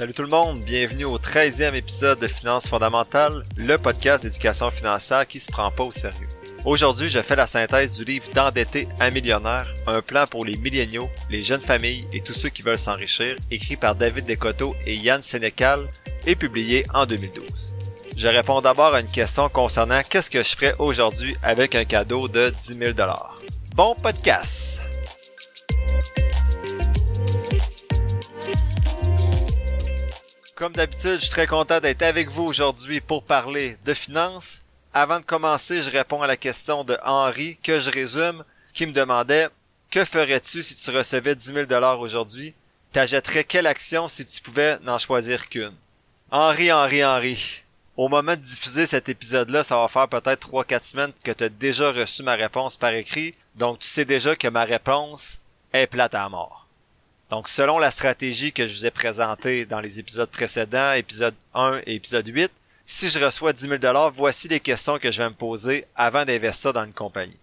Salut tout le monde, bienvenue au 13e épisode de Finances fondamentales, le podcast d'éducation financière qui se prend pas au sérieux. Aujourd'hui, je fais la synthèse du livre D'endetter un millionnaire, un plan pour les milléniaux, les jeunes familles et tous ceux qui veulent s'enrichir, écrit par David Descoteaux et Yann Sénécal et publié en 2012. Je réponds d'abord à une question concernant qu'est-ce que je ferais aujourd'hui avec un cadeau de 10 000 Bon podcast! Comme d'habitude, je suis très content d'être avec vous aujourd'hui pour parler de finances. Avant de commencer, je réponds à la question de Henri, que je résume, qui me demandait Que ferais-tu si tu recevais 10 000 aujourd'hui? T'achèterais quelle action si tu pouvais n'en choisir qu'une? Henri, Henri, Henri. Au moment de diffuser cet épisode-là, ça va faire peut-être 3-4 semaines que tu as déjà reçu ma réponse par écrit, donc tu sais déjà que ma réponse est plate à mort. Donc, selon la stratégie que je vous ai présentée dans les épisodes précédents, épisode 1 et épisode 8, si je reçois 10 000 voici les questions que je vais me poser avant d'investir dans une compagnie.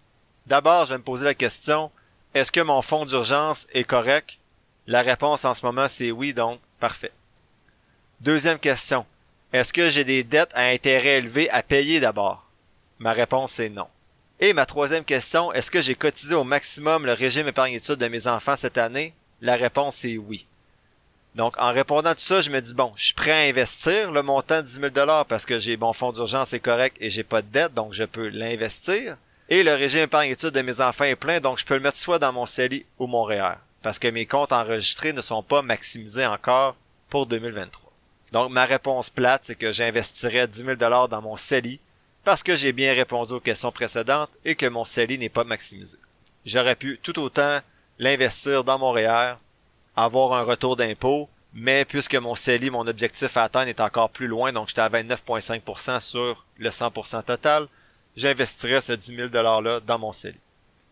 D'abord, je vais me poser la question, est-ce que mon fonds d'urgence est correct? La réponse en ce moment, c'est oui, donc parfait. Deuxième question, est-ce que j'ai des dettes à intérêt élevé à payer d'abord? Ma réponse est non. Et ma troisième question, est-ce que j'ai cotisé au maximum le régime épargne-études de mes enfants cette année? La réponse est oui. Donc, en répondant à tout ça, je me dis, bon, je suis prêt à investir le montant de 10 000 parce que j'ai mon fonds d'urgence est correct et j'ai pas de dette, donc je peux l'investir. Et le régime épargne-études de mes enfants est plein, donc je peux le mettre soit dans mon CELI ou mon REER. Parce que mes comptes enregistrés ne sont pas maximisés encore pour 2023. Donc, ma réponse plate, c'est que j'investirais 10 000 dans mon CELI parce que j'ai bien répondu aux questions précédentes et que mon CELI n'est pas maximisé. J'aurais pu tout autant l'investir dans mon REER, avoir un retour d'impôt, mais puisque mon CELI, mon objectif à atteindre est encore plus loin, donc j'étais à 29,5% sur le 100% total, j'investirais ce 10 000 $-là dans mon CELI.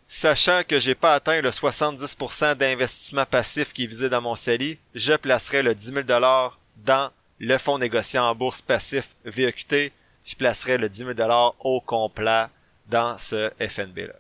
Sachant que j'ai pas atteint le 70% d'investissement passif qui est visé dans mon CELI, je placerai le 10 000 dans le fonds négocié en bourse passif VEQT. Je placerai le 10 000 au complet dans ce FNB-là.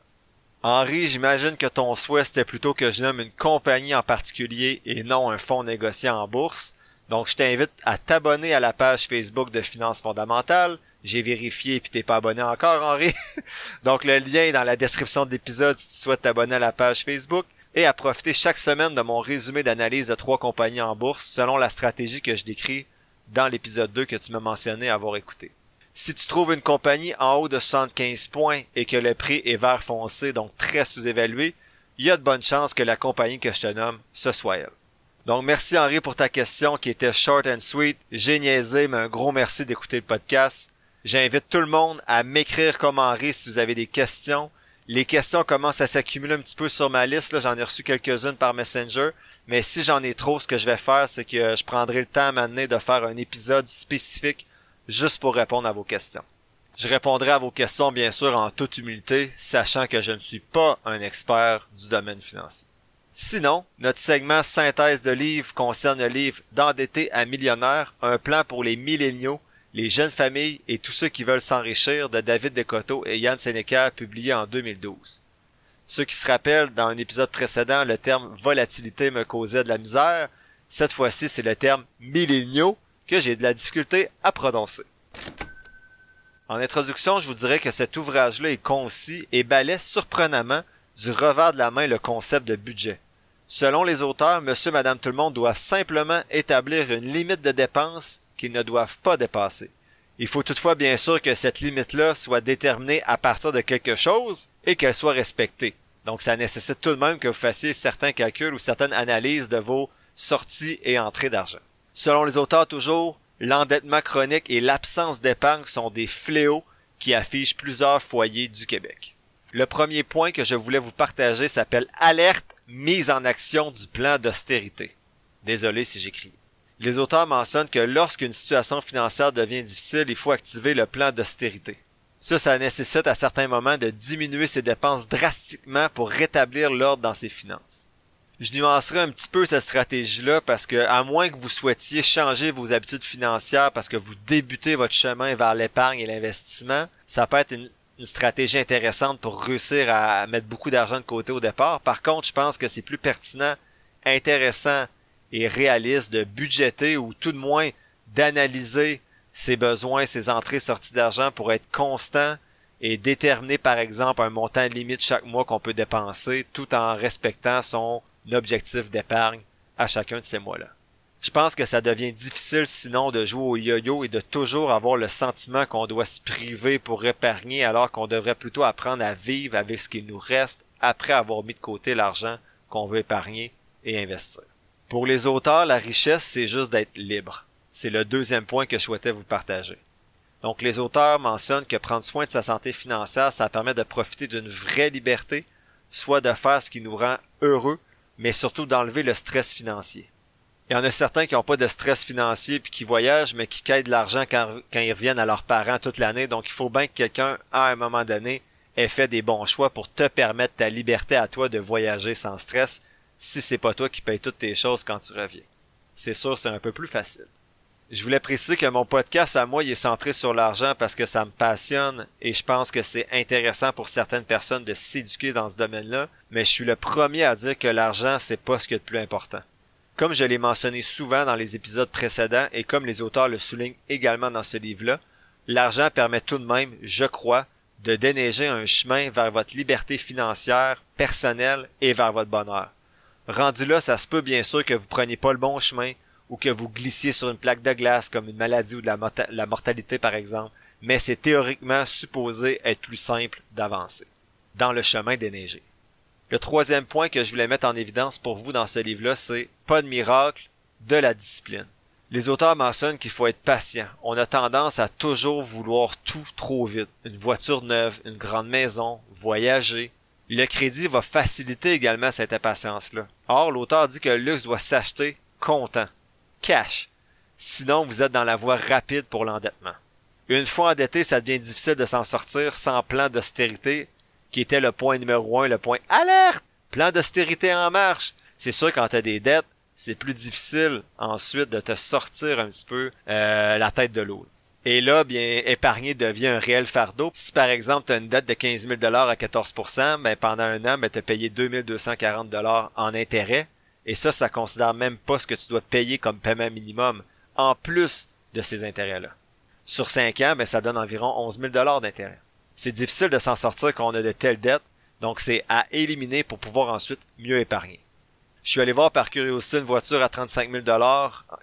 Henri, j'imagine que ton souhait c'était plutôt que je nomme une compagnie en particulier et non un fonds négocié en bourse. Donc je t'invite à t'abonner à la page Facebook de Finances fondamentales. J'ai vérifié puis t'es pas abonné encore, Henri. Donc le lien est dans la description de l'épisode si tu souhaites t'abonner à la page Facebook et à profiter chaque semaine de mon résumé d'analyse de trois compagnies en bourse selon la stratégie que je décris dans l'épisode 2 que tu m'as mentionné avoir écouté. Si tu trouves une compagnie en haut de 75 points et que le prix est vert foncé, donc très sous-évalué, il y a de bonnes chances que la compagnie que je te nomme, ce soit elle. Donc merci Henri pour ta question qui était short and sweet. J'ai niaisé, mais un gros merci d'écouter le podcast. J'invite tout le monde à m'écrire comme Henri si vous avez des questions. Les questions commencent à s'accumuler un petit peu sur ma liste. J'en ai reçu quelques-unes par Messenger. Mais si j'en ai trop, ce que je vais faire, c'est que je prendrai le temps à de faire un épisode spécifique juste pour répondre à vos questions. Je répondrai à vos questions bien sûr en toute humilité, sachant que je ne suis pas un expert du domaine financier. Sinon, notre segment synthèse de livres concerne le livre D'endetter à millionnaire, un plan pour les milléniaux, les jeunes familles et tous ceux qui veulent s'enrichir de David Descoteaux et Yann Seneca publié en 2012. Ceux qui se rappellent, dans un épisode précédent, le terme volatilité me causait de la misère. Cette fois-ci, c'est le terme milléniaux que j'ai de la difficulté à prononcer. En introduction, je vous dirais que cet ouvrage-là est concis et balaie surprenamment du revers de la main le concept de budget. Selon les auteurs, monsieur, madame, tout le monde doivent simplement établir une limite de dépenses qu'ils ne doivent pas dépasser. Il faut toutefois bien sûr que cette limite-là soit déterminée à partir de quelque chose et qu'elle soit respectée. Donc ça nécessite tout de même que vous fassiez certains calculs ou certaines analyses de vos sorties et entrées d'argent. Selon les auteurs toujours, l'endettement chronique et l'absence d'épargne sont des fléaux qui affichent plusieurs foyers du Québec. Le premier point que je voulais vous partager s'appelle Alerte mise en action du plan d'austérité. Désolé si j'écris. Les auteurs mentionnent que lorsqu'une situation financière devient difficile, il faut activer le plan d'austérité. Ça, ça nécessite à certains moments de diminuer ses dépenses drastiquement pour rétablir l'ordre dans ses finances je nuancerai un petit peu cette stratégie-là parce que, à moins que vous souhaitiez changer vos habitudes financières parce que vous débutez votre chemin vers l'épargne et l'investissement, ça peut être une, stratégie intéressante pour réussir à mettre beaucoup d'argent de côté au départ. Par contre, je pense que c'est plus pertinent, intéressant et réaliste de budgéter ou tout de moins d'analyser ses besoins, ses entrées, sorties d'argent pour être constant et déterminer par exemple un montant limite chaque mois qu'on peut dépenser tout en respectant son objectif d'épargne à chacun de ces mois-là. Je pense que ça devient difficile sinon de jouer au yo-yo et de toujours avoir le sentiment qu'on doit se priver pour épargner alors qu'on devrait plutôt apprendre à vivre avec ce qu'il nous reste après avoir mis de côté l'argent qu'on veut épargner et investir. Pour les auteurs, la richesse, c'est juste d'être libre. C'est le deuxième point que je souhaitais vous partager. Donc les auteurs mentionnent que prendre soin de sa santé financière, ça permet de profiter d'une vraie liberté, soit de faire ce qui nous rend heureux, mais surtout d'enlever le stress financier. Il y en a certains qui n'ont pas de stress financier puis qui voyagent, mais qui quittent de l'argent quand, quand, ils reviennent à leurs parents toute l'année. Donc il faut bien que quelqu'un, à un moment donné, ait fait des bons choix pour te permettre ta liberté à toi de voyager sans stress si c'est pas toi qui paye toutes tes choses quand tu reviens. C'est sûr, c'est un peu plus facile. Je voulais préciser que mon podcast à moi est centré sur l'argent parce que ça me passionne et je pense que c'est intéressant pour certaines personnes de s'éduquer dans ce domaine-là, mais je suis le premier à dire que l'argent c'est pas ce qui est le plus important. Comme je l'ai mentionné souvent dans les épisodes précédents et comme les auteurs le soulignent également dans ce livre-là, l'argent permet tout de même, je crois, de déneiger un chemin vers votre liberté financière, personnelle et vers votre bonheur. Rendu là, ça se peut bien sûr que vous preniez pas le bon chemin, ou que vous glissiez sur une plaque de glace comme une maladie ou de la, mortalité par exemple, mais c'est théoriquement supposé être plus simple d'avancer dans le chemin déneigé. Le troisième point que je voulais mettre en évidence pour vous dans ce livre-là, c'est pas de miracle, de la discipline. Les auteurs mentionnent qu'il faut être patient. On a tendance à toujours vouloir tout trop vite. Une voiture neuve, une grande maison, voyager. Le crédit va faciliter également cette impatience-là. Or, l'auteur dit que le luxe doit s'acheter content cash. Sinon, vous êtes dans la voie rapide pour l'endettement. Une fois endetté, ça devient difficile de s'en sortir sans plan d'austérité, qui était le point numéro un, le point alerte! Plan d'austérité en marche! C'est sûr, quand tu as des dettes, c'est plus difficile ensuite de te sortir un petit peu euh, la tête de l'eau. Et là, bien, épargner devient un réel fardeau. Si par exemple, tu une dette de 15 000 à 14% ben, pendant un an, ben, tu as payé 2240 en intérêt. Et ça, ça considère même pas ce que tu dois payer comme paiement minimum, en plus de ces intérêts-là. Sur 5 ans, ben, ça donne environ 11 000 d'intérêt. C'est difficile de s'en sortir quand on a de telles dettes, donc c'est à éliminer pour pouvoir ensuite mieux épargner. Je suis allé voir par curiosité une voiture à 35 000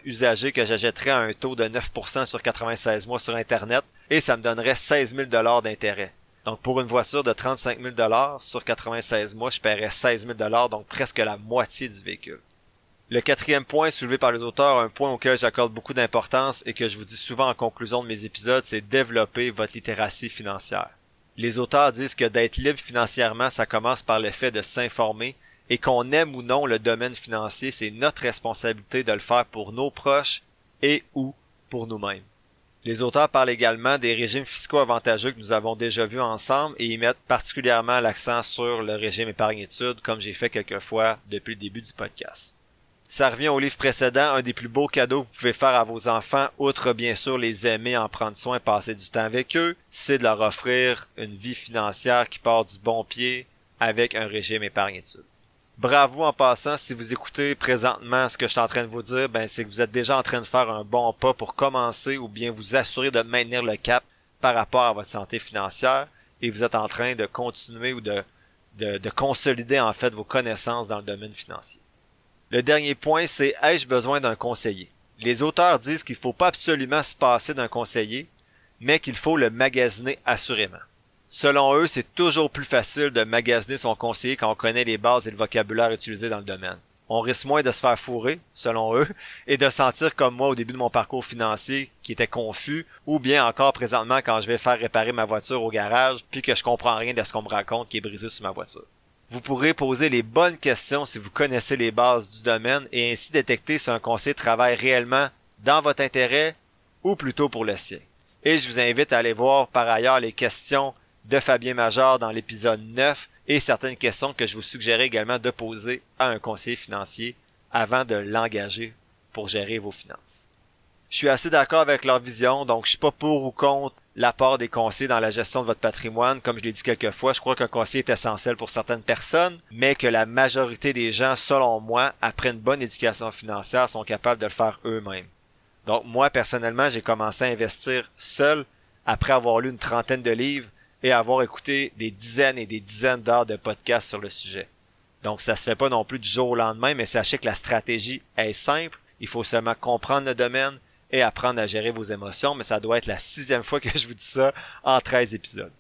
usagée que j'achèterais à un taux de 9% sur 96 mois sur Internet et ça me donnerait 16 000 d'intérêt. Donc pour une voiture de 35 000 sur 96 mois, je paierais 16 000 donc presque la moitié du véhicule. Le quatrième point soulevé par les auteurs, un point auquel j'accorde beaucoup d'importance et que je vous dis souvent en conclusion de mes épisodes, c'est développer votre littératie financière. Les auteurs disent que d'être libre financièrement, ça commence par le fait de s'informer et qu'on aime ou non le domaine financier, c'est notre responsabilité de le faire pour nos proches et ou pour nous-mêmes. Les auteurs parlent également des régimes fiscaux avantageux que nous avons déjà vus ensemble et y mettent particulièrement l'accent sur le régime épargne-études comme j'ai fait quelquefois depuis le début du podcast. Ça revient au livre précédent, un des plus beaux cadeaux que vous pouvez faire à vos enfants, outre bien sûr les aimer, en prendre soin, passer du temps avec eux, c'est de leur offrir une vie financière qui part du bon pied avec un régime épargne-études. Bravo en passant, si vous écoutez présentement ce que je suis en train de vous dire, ben c'est que vous êtes déjà en train de faire un bon pas pour commencer ou bien vous assurer de maintenir le cap par rapport à votre santé financière et vous êtes en train de continuer ou de, de, de consolider en fait vos connaissances dans le domaine financier. Le dernier point, c'est ai-je besoin d'un conseiller? Les auteurs disent qu'il ne faut pas absolument se passer d'un conseiller, mais qu'il faut le magasiner assurément. Selon eux, c'est toujours plus facile de magasiner son conseiller quand on connaît les bases et le vocabulaire utilisé dans le domaine. On risque moins de se faire fourrer, selon eux, et de sentir comme moi au début de mon parcours financier qui était confus, ou bien encore présentement quand je vais faire réparer ma voiture au garage, puis que je comprends rien de ce qu'on me raconte qui est brisé sur ma voiture. Vous pourrez poser les bonnes questions si vous connaissez les bases du domaine et ainsi détecter si un conseiller travaille réellement dans votre intérêt ou plutôt pour le sien. Et je vous invite à aller voir par ailleurs les questions de Fabien Major dans l'épisode 9 et certaines questions que je vous suggérais également de poser à un conseiller financier avant de l'engager pour gérer vos finances. Je suis assez d'accord avec leur vision, donc je suis pas pour ou contre l'apport des conseillers dans la gestion de votre patrimoine. Comme je l'ai dit quelques fois, je crois qu'un conseiller est essentiel pour certaines personnes, mais que la majorité des gens, selon moi, après une bonne éducation financière, sont capables de le faire eux-mêmes. Donc moi, personnellement, j'ai commencé à investir seul après avoir lu une trentaine de livres et avoir écouté des dizaines et des dizaines d'heures de podcasts sur le sujet. Donc ça se fait pas non plus du jour au lendemain, mais sachez que la stratégie est simple. Il faut seulement comprendre le domaine, et apprendre à gérer vos émotions, mais ça doit être la sixième fois que je vous dis ça en 13 épisodes.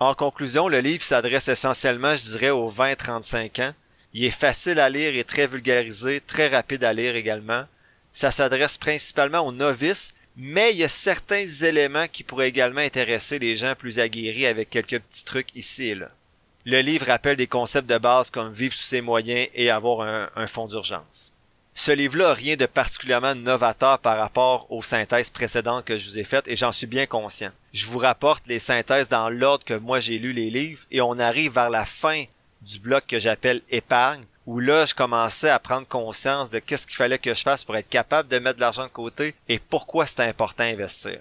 En conclusion, le livre s'adresse essentiellement, je dirais, aux 20-35 ans. Il est facile à lire et très vulgarisé, très rapide à lire également. Ça s'adresse principalement aux novices, mais il y a certains éléments qui pourraient également intéresser les gens plus aguerris avec quelques petits trucs ici et là. Le livre rappelle des concepts de base comme vivre sous ses moyens et avoir un, un fonds d'urgence. Ce livre-là n'a rien de particulièrement novateur par rapport aux synthèses précédentes que je vous ai faites et j'en suis bien conscient. Je vous rapporte les synthèses dans l'ordre que moi j'ai lu les livres et on arrive vers la fin du bloc que j'appelle épargne où là je commençais à prendre conscience de qu'est-ce qu'il fallait que je fasse pour être capable de mettre de l'argent de côté et pourquoi c'était important d'investir.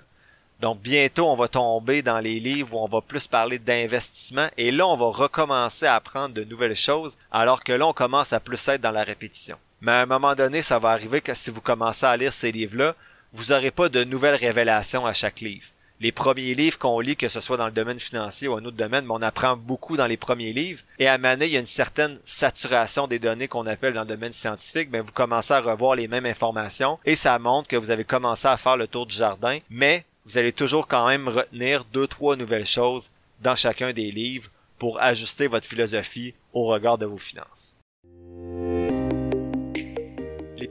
Donc bientôt on va tomber dans les livres où on va plus parler d'investissement et là on va recommencer à apprendre de nouvelles choses alors que là on commence à plus être dans la répétition. Mais à un moment donné, ça va arriver que si vous commencez à lire ces livres-là, vous n'aurez pas de nouvelles révélations à chaque livre. Les premiers livres qu'on lit, que ce soit dans le domaine financier ou un autre domaine, mais on apprend beaucoup dans les premiers livres. Et à Mané, il y a une certaine saturation des données qu'on appelle dans le domaine scientifique. Ben, vous commencez à revoir les mêmes informations et ça montre que vous avez commencé à faire le tour du jardin, mais vous allez toujours quand même retenir deux, trois nouvelles choses dans chacun des livres pour ajuster votre philosophie au regard de vos finances.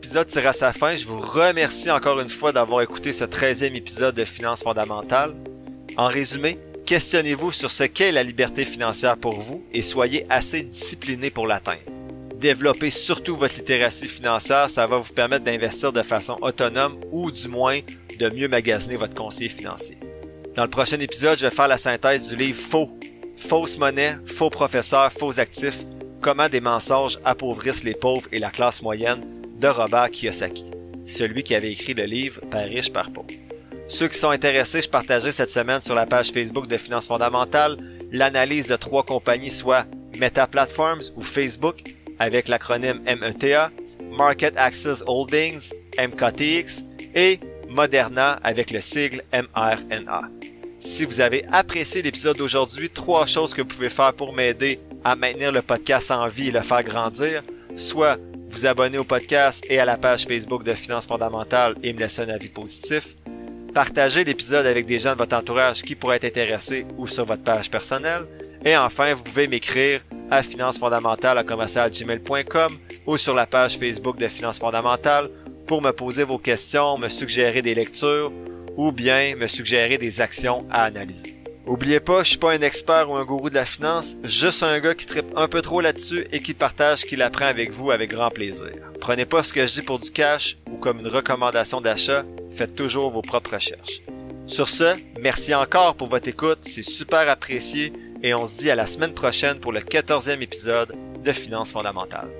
L'épisode tire à sa fin. Je vous remercie encore une fois d'avoir écouté ce 13e épisode de Finances fondamentales. En résumé, questionnez-vous sur ce qu'est la liberté financière pour vous et soyez assez discipliné pour l'atteindre. Développez surtout votre littératie financière, ça va vous permettre d'investir de façon autonome ou du moins de mieux magasiner votre conseiller financier. Dans le prochain épisode, je vais faire la synthèse du livre Faux. Fausse monnaie, faux professeurs, faux actifs, comment des mensonges appauvrissent les pauvres et la classe moyenne de Robert Kiyosaki, celui qui avait écrit le livre Père riche, Père pauvre. Ceux qui sont intéressés, je partagerai cette semaine sur la page Facebook de Finances fondamentales l'analyse de trois compagnies, soit Meta Platforms ou Facebook, avec l'acronyme META, Market Access Holdings, MKTX, et Moderna avec le sigle mRNA. Si vous avez apprécié l'épisode d'aujourd'hui, trois choses que vous pouvez faire pour m'aider à maintenir le podcast en vie et le faire grandir, soit vous abonner au podcast et à la page Facebook de Finances fondamentales et me laisser un avis positif. Partagez l'épisode avec des gens de votre entourage qui pourraient être intéressés ou sur votre page personnelle. Et enfin, vous pouvez m'écrire à gmail.com ou sur la page Facebook de Finances fondamentales pour me poser vos questions, me suggérer des lectures ou bien me suggérer des actions à analyser. Oubliez pas, je suis pas un expert ou un gourou de la finance, juste un gars qui tripe un peu trop là-dessus et qui partage ce qu'il apprend avec vous avec grand plaisir. Prenez pas ce que je dis pour du cash ou comme une recommandation d'achat, faites toujours vos propres recherches. Sur ce, merci encore pour votre écoute, c'est super apprécié et on se dit à la semaine prochaine pour le 14e épisode de Finances fondamentales.